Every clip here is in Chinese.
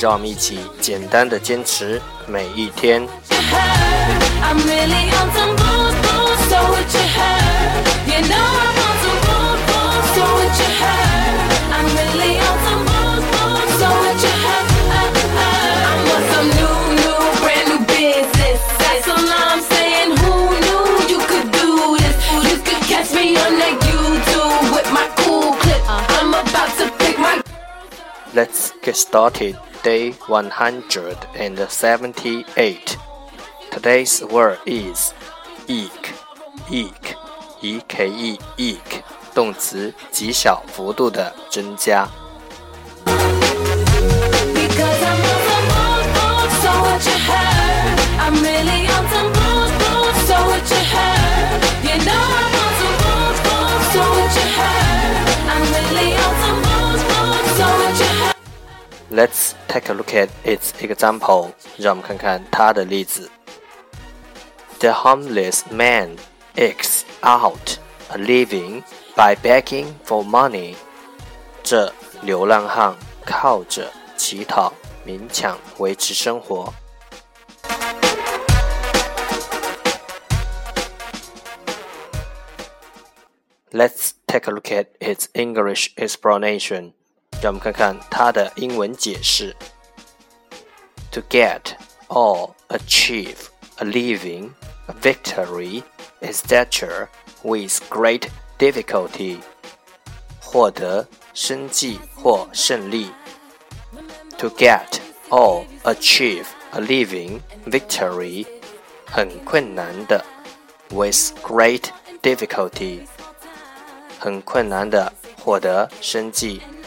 让我们一起简单的坚持每一天。Let's get started. Day 178. Today's word is eke, eke, e k e, eke，动词，极小幅度的增加。 Let's take a look at its example. 让我们看看它的例子。The homeless man ekes out a living by begging for money. 这流浪汉靠着乞讨勉强维持生活。Let's take a look at its English explanation. 让我们看看它的英文解释：to get or achieve a living, a victory, a stature with great difficulty，获得生计或胜利。to get or achieve a living, victory，很困难的，with great difficulty，很困难的获得生计。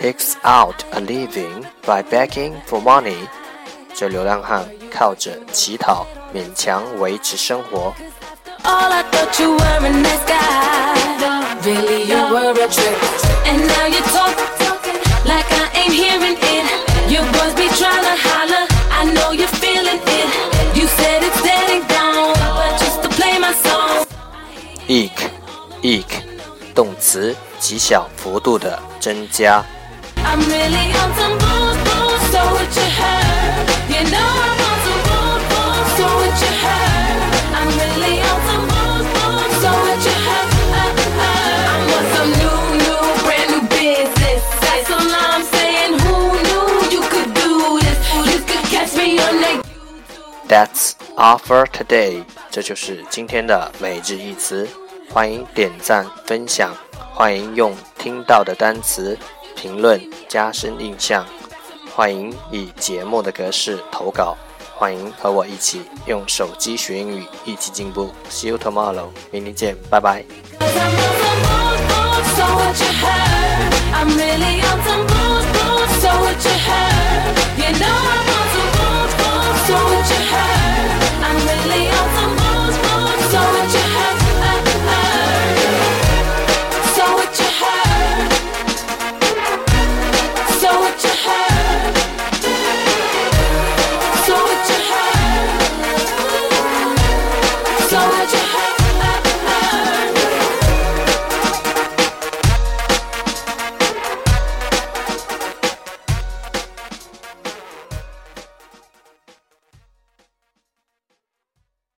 ekes out a living by begging for money。这流浪汉靠着乞讨勉强维持生活。All I thought you were a nice guy, really you were a trick. And now you talk like I ain't hearing it. Your boys be trying to holler, I know you're feeling it. You said it's dead gone, but just to play my song. Eke, eke，动词，极小幅度的增加。 I'm really on some booze, booze, so what you heard? You know I'm on some booze, booze, so what you heard? I'm really on some booze, booze, so what you heard? Uh, uh, I'm on some new, new, brand new business. Say so now I'm saying who knew you could do this? You could catch me on that. That's all for today. 这就是今天的每日一词。欢迎点赞分享，欢迎用听到的单词。评论加深印象。欢迎以节目的格式投稿欢迎和我一起用手机学英语一起进步。See you tomorrow 明天见拜拜。your hands.